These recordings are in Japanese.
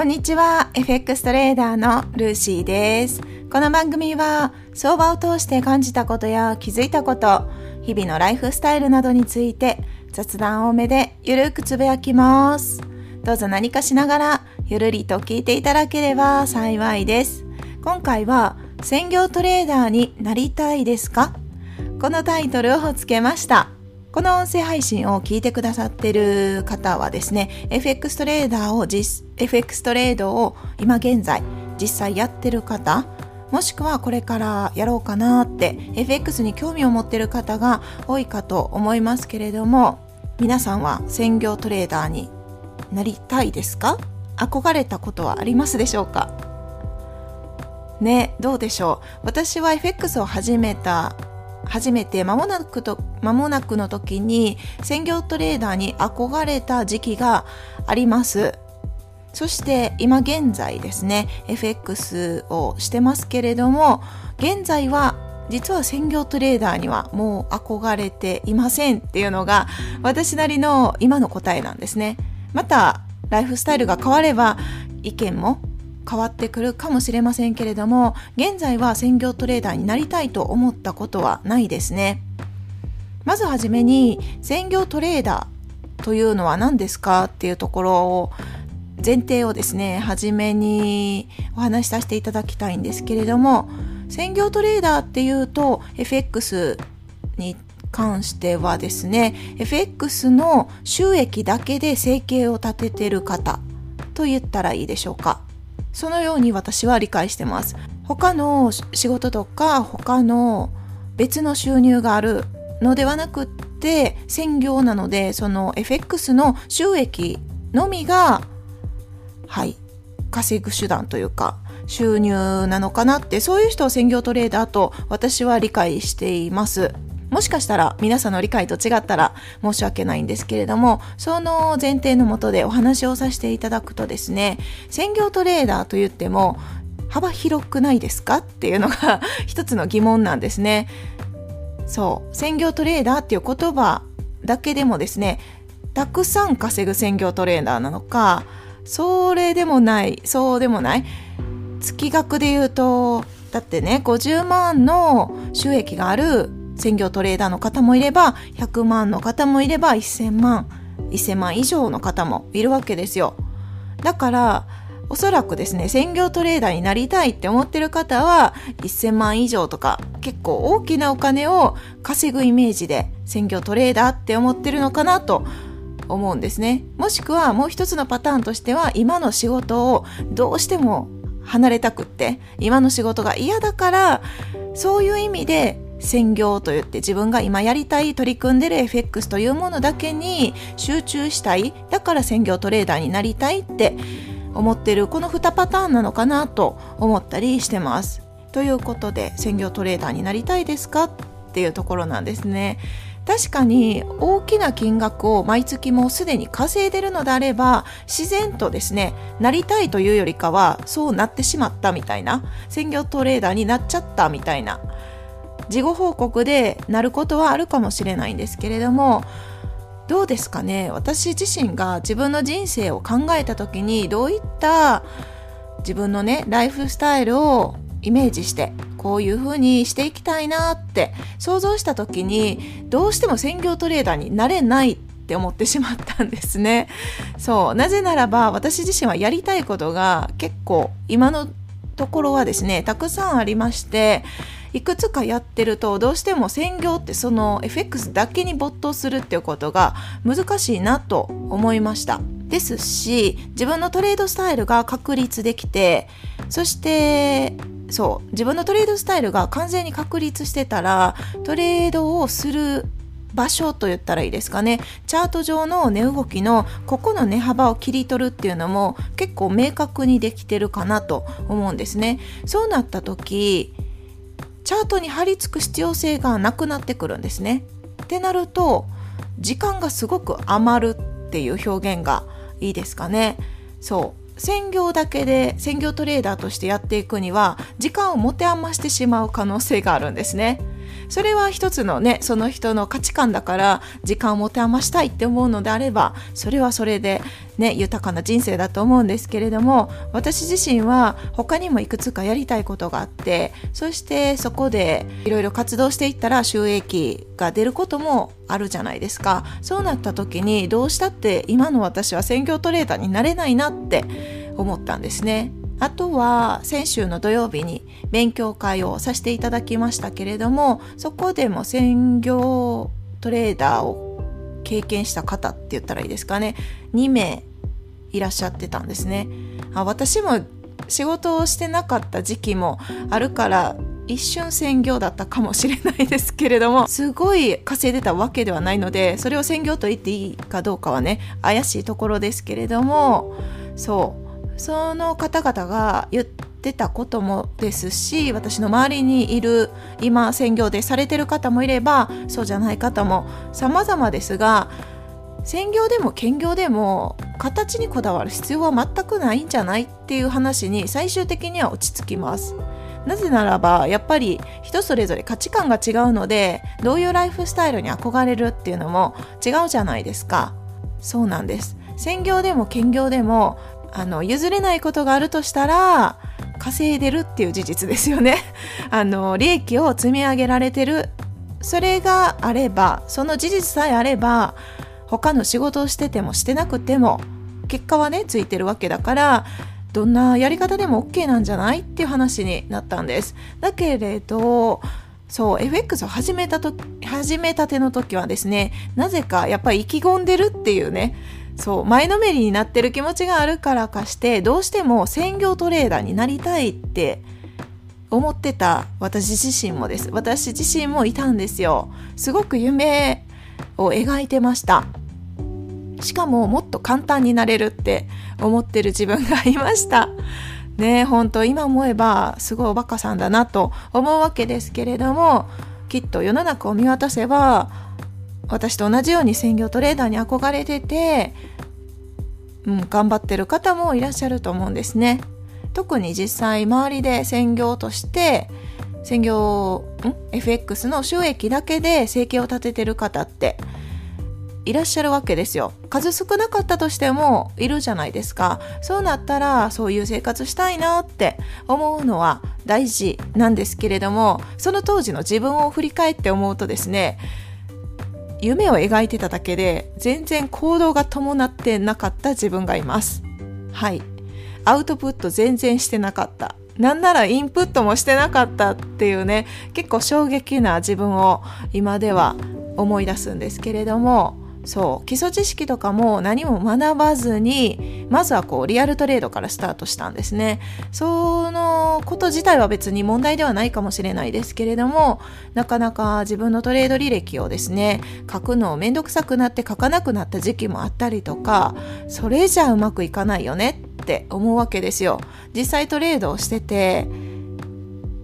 こんにちは。FX トレーダーのルーシーです。この番組は相場を通して感じたことや気づいたこと日々のライフスタイルなどについて雑談多めでゆるくつぶやきます。どうぞ何かしながらゆるりと聞いていただければ幸いです。今回は専業トレーダーになりたいですか？このタイトルをつけました。この音声配信を聞いてくださってる方はですね FX トレーダーを実 FX トレードを今現在実際やってる方もしくはこれからやろうかなって FX に興味を持ってる方が多いかと思いますけれども皆さんは専業トレーダーになりたいですか？憧れたことはありますでしょうか？ねどうでしょう？私は FX を始めた初めて間もなくと間もなくの時に専業トレーダーに憧れた時期があります。そして今現在ですね FX をしてますけれども現在は実は専業トレーダーにはもう憧れていませんっていうのが私なりの今の答えなんですね。またライフスタイルが変われば意見も変わってくるかもしれませんけれども現在は専業トレーダーになりたいと思ったことはないですね。まずはじめに専業トレーダーというのは何ですかっていうところを前提をですね初めにお話しさせていただきたいんですけれども専業トレーダーっていうと FX に関してはですね FX の収益だけで生計を立ててる方と言ったらいいでしょうか。そのように私は理解してます。他の仕事とか他の別の収入があるのではなくって専業なのでその FX の収益のみがはい稼ぐ手段というか収入なのかなってそういう人を専業トレーダーと私は理解しています。もしかしたら皆さんの理解と違ったら申し訳ないんですけれどもその前提のもとでお話をさせていただくとですね専業トレーダーと言っても幅広くないですかっていうのが 一つの疑問なんですね。そう専業トレーダーっていう言葉だけでもですねたくさん稼ぐ専業トレーダーなのかそれでもないそうでもない月額で言うとだってね50万の収益がある専業トレーダーの方もいれば100万の方もいれば1000万1000万以上の方もいるわけですよ。だからおそらくですね専業トレーダーになりたいって思ってる方は1000万以上とか結構大きなお金を稼ぐイメージで専業トレーダーって思ってるのかなと思うんですね。もしくはもう一つのパターンとしては今の仕事をどうしても離れたくって今の仕事が嫌だからそういう意味で専業といって自分が今やりたい取り組んでる FX というものだけに集中したいだから専業トレーダーになりたいって思ってるこの2パターンなのかなと思ったりしてます。ということで専業トレーダーになりたいですかっていうところなんですね。確かに大きな金額を毎月もうすでに稼いでるのであれば自然とですねなりたいというよりかはそうなってしまったみたいな専業トレーダーになっちゃったみたいな事後報告でなることはあるかもしれないんですけれどもどうですかね？私自身が自分の人生を考えた時にどういった自分のねライフスタイルをイメージしてこういう風にしていきたいなって想像した時にどうしても専業トレーダーになれないって思ってしまったんですね。そう。なぜならば私自身はやりたいことが結構今のところはですねたくさんありましていくつかやってるとどうしても専業ってその FX だけに没頭するっていうことが難しいなと思いました。ですし自分のトレードスタイルが確立できてそしてそう自分のトレードスタイルが完全に確立してたらトレードをする場所と言ったらいいですかね。チャート上の値動きのここの値幅を切り取るっていうのも結構明確にできてるかなと思うんですね。そうなった時チャートに貼り付く必要性がなくなってくるんですね。ってなると時間がすごく余るっていう表現がいいですかね。そう。専業だけで専業トレーダーとしてやっていくには時間を持て余してしまう可能性があるんですね。それは一つのねその人の価値観だから時間を持て余したいって思うのであればそれはそれでね豊かな人生だと思うんですけれども私自身は他にもいくつかやりたいことがあってそしてそこでいろいろ活動していったら収益が出ることもあるじゃないですか。そうなった時にどうしたって今の私は専業トレーダーになれないなって思ったんですね。あとは先週の土曜日に勉強会をさせていただきましたけれどもそこでも専業トレーダーを経験した方って言ったらいいですかね。2名いらっしゃってたんですね。あ私も仕事をしてなかった時期もあるから一瞬専業だったかもしれないですけれどもすごい稼いでたわけではないのでそれを専業と言っていいかどうかはね怪しいところですけれどもそう。その方々が言ってたこともですし私の周りにいる今専業でされてる方もいればそうじゃない方も様々ですが専業でも兼業でも形にこだわる必要は全くないんじゃないっていう話に最終的には落ち着きます。なぜならばやっぱり人それぞれ価値観が違うのでどういうライフスタイルに憧れるっていうのも違うじゃないですかそうなんです専業でも兼業でもあの譲れないことがあるとしたら稼いでるっていう事実ですよね。あの利益を積み上げられてる。それがあればその事実さえあれば他の仕事をしててもしてなくても結果はねついてるわけだからどんなやり方でも OK なんじゃないっていう話になったんです。だけれどそう FX を始めたと始めたての時はですねなぜかやっぱり意気込んでるっていうねそう前のめりになってる気持ちがあるからかしてどうしても専業トレーダーになりたいって思ってた私自身もです。私自身もいたんですよ。すごく夢を描いてました。しかももっと簡単になれるって思ってる自分がいました。ね本当今思えばすごいおバカさんだなと思うわけですけれどもきっと世の中を見渡せば私と同じように専業トレーダーに憧れてて、うん、頑張ってる方もいらっしゃると思うんですね。特に実際周りで専業として専業ん FX の収益だけで生計を立ててる方っていらっしゃるわけですよ数少なかったとしてもいるじゃないですかそうなったらそういう生活したいなって思うのは大事なんですけれどもその当時の自分を振り返って思うとですね夢を描いてただけで全然行動が伴ってなかった自分がいます。はい。アウトプット全然してなかった。なんならインプットもしてなかったっていうね結構衝撃な自分を今では思い出すんですけれどもそう基礎知識とかも何も学ばずにまずはこうリアルトレードからスタートしたんですね。そのこと自体は別に問題ではないかもしれないですけれどもなかなか自分のトレード履歴をですね書くのをめんどくさくなって書かなくなった時期もあったりとかそれじゃうまくいかないよねって思うわけですよ。実際トレードをしてて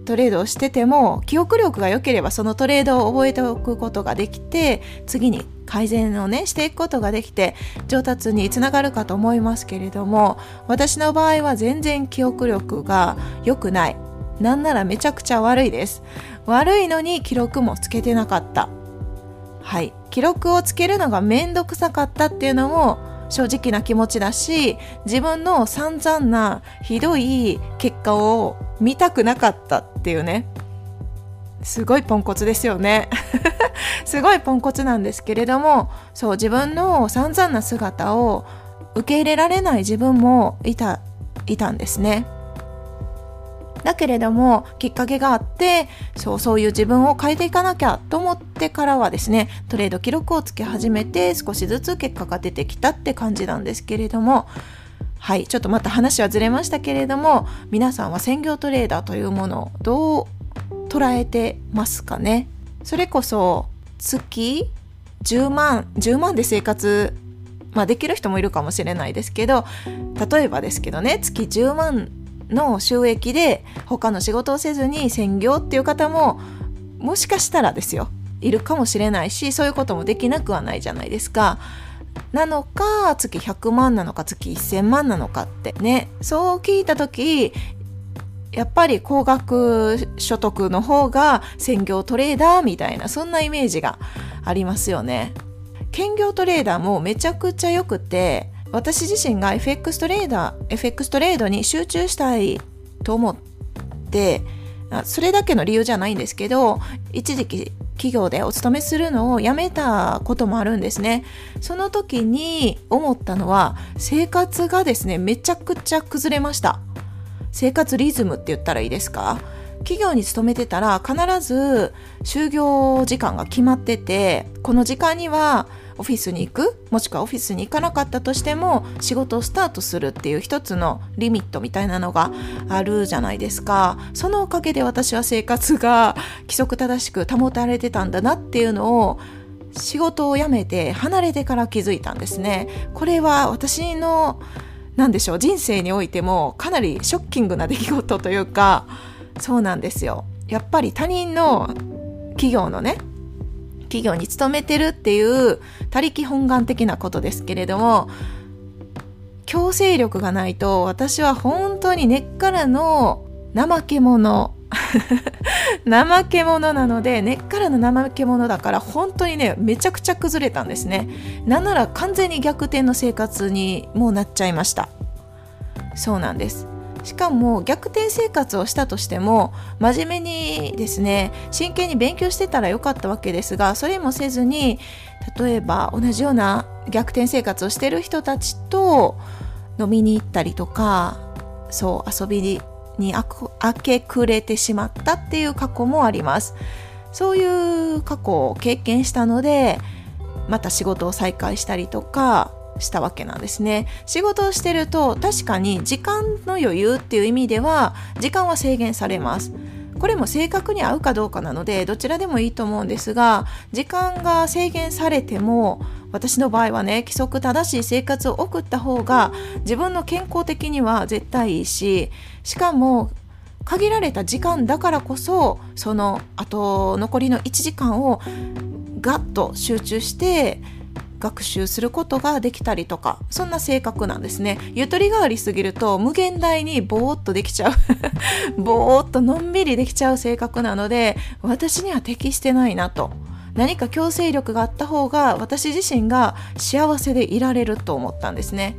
トレードをしてても記憶力が良ければそのトレードを覚えておくことができて次に改善をねしていくことができて上達につながるかと思いますけれども私の場合は全然記憶力が良くない。なんならめちゃくちゃ悪いです。悪いのに記録もつけてなかった。はい。記録をつけるのがめんどくさかったっていうのも正直な気持ちだし自分の散々なひどい結果を見たくなかったっていうね。すごいポンコツですよね。すごいポンコツなんですけれどもそう自分の散々な姿を受け入れられない自分もいたいたんですね。だけれどもきっかけがあってそうそういう自分を変えていかなきゃと思ってからはですねトレード記録をつけ始めて少しずつ結果が出てきたって感じなんですけれどもはいちょっとまた話はずれましたけれども皆さんは専業トレーダーというものをどう捉えてますかね？それこそ月10万10万で生活まあできる人もいるかもしれないですけど例えばですけどね月10万の収益で他の仕事をせずに専業っていう方ももしかしたらですよいるかもしれないしそういうこともできなくはないじゃないですか。なのか月100万なのか月1000万なのかってねそう聞いた時やっぱり高額所得の方が専業トレーダーみたいなそんなイメージがありますよね。兼業トレーダーもめちゃくちゃ良くて私自身が FX トレーダー FX トレードに集中したいと思ってそれだけの理由じゃないんですけど一時期企業でお勤めするのをやめたこともあるんですね。その時に思ったのは生活がですねめちゃくちゃ崩れました。生活リズムって言ったらいいですか？企業に勤めてたら必ず就業時間が決まっててこの時間にはオフィスに行くもしくはオフィスに行かなかったとしても仕事をスタートするっていう一つのリミットみたいなのがあるじゃないですか。そのおかげで私は生活が 規則正しく保たれてたんだなっていうのを仕事を辞めて離れてから気づいたんですね。これは私の何でしょう人生においてもかなりショッキングな出来事というかそうなんですよ。やっぱり他人の企業のね企業に勤めてるっていう他力本願的なことですけれども強制力がないと私は本当に根っからの怠け者 怠け者なので根っからの怠け者だから本当にねめちゃくちゃ崩れたんですね。なんなら完全に逆転の生活にもうなっちゃいました。そうなんです。しかも逆転生活をしたとしても真面目にですね真剣に勉強してたらよかったわけですがそれもせずに例えば同じような逆転生活をしてる人たちと飲みに行ったりとかそう遊びに明け暮れてしまったっていう過去もあります。そういう過去を経験したのでまた仕事を再開したりとかしたわけなんですね。仕事をしてると確かに時間の余裕っていう意味では時間は制限されます。これも正確に合うかどうかなのでどちらでもいいと思うんですが時間が制限されても私の場合はね規則正しい生活を送った方が自分の健康的には絶対いいししかも限られた時間だからこそそのあと残りの1時間をガッと集中して学習することができたりとかそんな性格なんですね。ゆとりがありすぎると無限大にぼーっとできちゃう。ぼーっとのんびりできちゃう性格なので私には適してないなと。何か強制力があった方が私自身が幸せでいられると思ったんですね。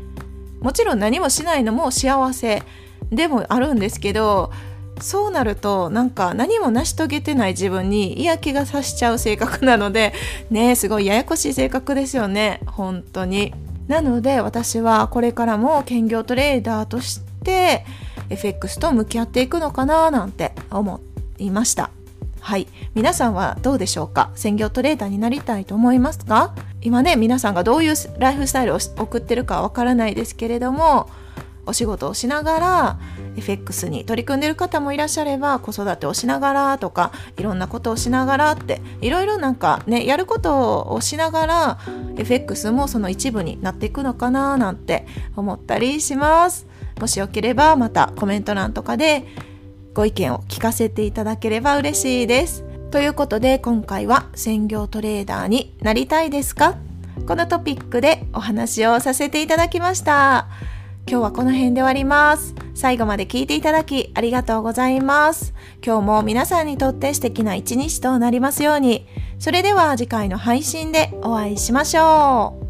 もちろん何もしないのも幸せでもあるんですけどそうなるとなんか何も成し遂げてない自分に嫌気がさしちゃう性格なので ねすごいややこしい性格ですよね。本当に。なので私はこれからも兼業トレーダーとして FX と向き合っていくのかななんて思いました。はい。皆さんはどうでしょうか？専業トレーダーになりたいと思いますか今ね皆さんがどういうライフスタイルを送ってるかわからないですけれどもお仕事をしながら FX に取り組んでる方もいらっしゃれば子育てをしながらとかいろんなことをしながらっていろいろなんかねやることをしながら FX もその一部になっていくのかななんて思ったりします。もしよければまたコメント欄とかでご意見を聞かせていただければ嬉しいです。ということで今回は専業トレーダーになりたいですか？このトピックでお話をさせていただきました。今日はこの辺で終わります。最後まで聞いていただきありがとうございます。今日も皆さんにとって素敵な一日となりますように。それでは次回の配信でお会いしましょう。